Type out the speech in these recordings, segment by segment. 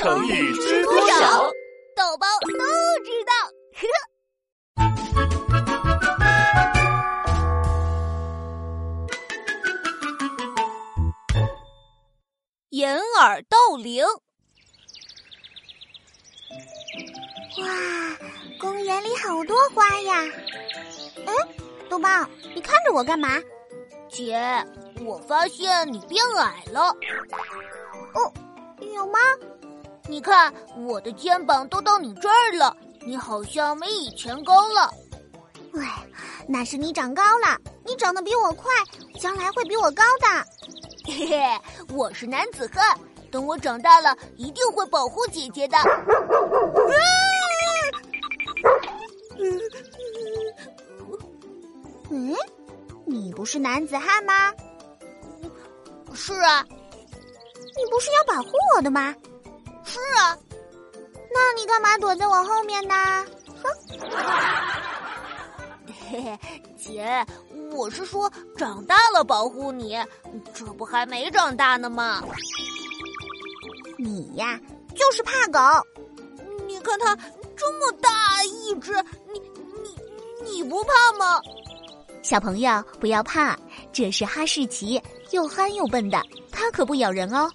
成语知多少？豆包都知道。掩耳盗铃。哇，公园里好多花呀！嗯，豆包，你看着我干嘛？姐，我发现你变矮了。哦，有吗？你看我的肩膀都到你这儿了，你好像没以前高了。哎，那是你长高了，你长得比我快，将来会比我高的。嘿嘿，我是男子汉，等我长大了一定会保护姐姐的。嗯，你不是男子汉吗？是啊。你不是要保护我的吗？是啊。那你干嘛躲在我后面呢？哼！嘿嘿，姐，我是说长大了保护你，这不还没长大呢吗？你呀，就是怕狗。你看它这么大一只，你你你不怕吗？小朋友不要怕，这是哈士奇，又憨又笨的，它可不咬人哦。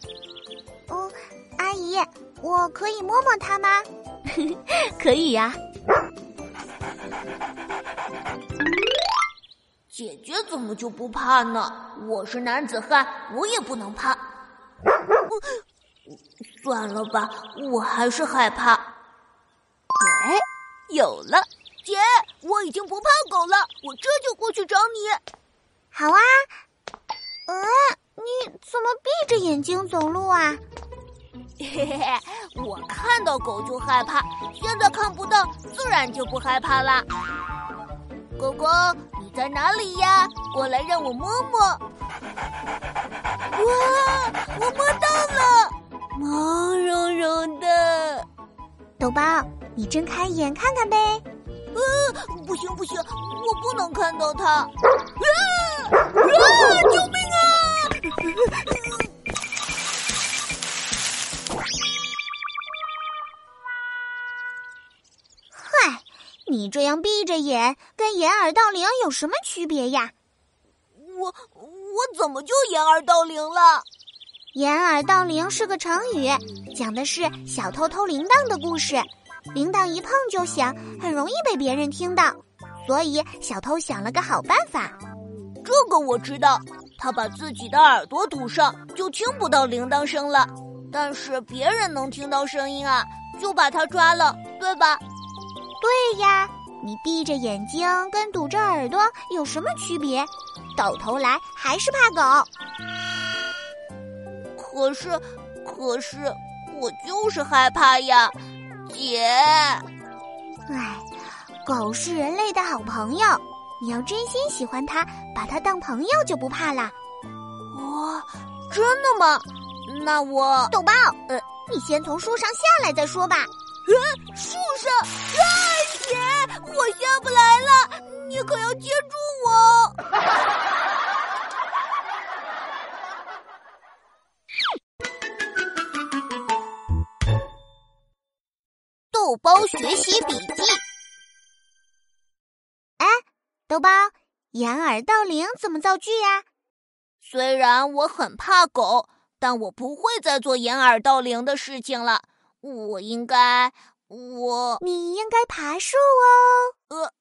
哦，阿姨，我可以摸摸它吗？可以呀。姐姐怎么就不怕呢？我是男子汉，我也不能怕。算了吧，我还是害怕。哎，有了，姐，我已经不怕狗了，我这就过去找你。好啊。嗯，你怎么闭着眼睛走路啊？嘿嘿嘿，我看到狗就害怕，现在看不到，自然就不害怕啦。狗狗。你在哪里呀？过来让我摸摸。哇，我摸到了，毛茸茸的。豆包，你睁开眼看看呗。呃，不行不行，我不能看到它。啊啊！救命啊！你这样闭着眼，跟掩耳盗铃有什么区别呀？我我怎么就掩耳盗铃了？掩耳盗铃是个成语，讲的是小偷偷铃铛的故事。铃铛一碰就响，很容易被别人听到，所以小偷想了个好办法。这个我知道，他把自己的耳朵堵上，就听不到铃铛声了。但是别人能听到声音啊，就把它抓了，对吧？对呀，你闭着眼睛跟堵着耳朵有什么区别？到头来还是怕狗。可是，可是我就是害怕呀，姐。唉，狗是人类的好朋友，你要真心喜欢它，把它当朋友就不怕啦。哦，真的吗？那我豆包，呃，你先从树上下来再说吧。嗯，树上。姐，我下不来了，你可要接住我！豆包学习笔记。哎，豆包，掩耳盗铃怎么造句呀？虽然我很怕狗，但我不会再做掩耳盗铃的事情了。我应该我你应该爬树哦。呃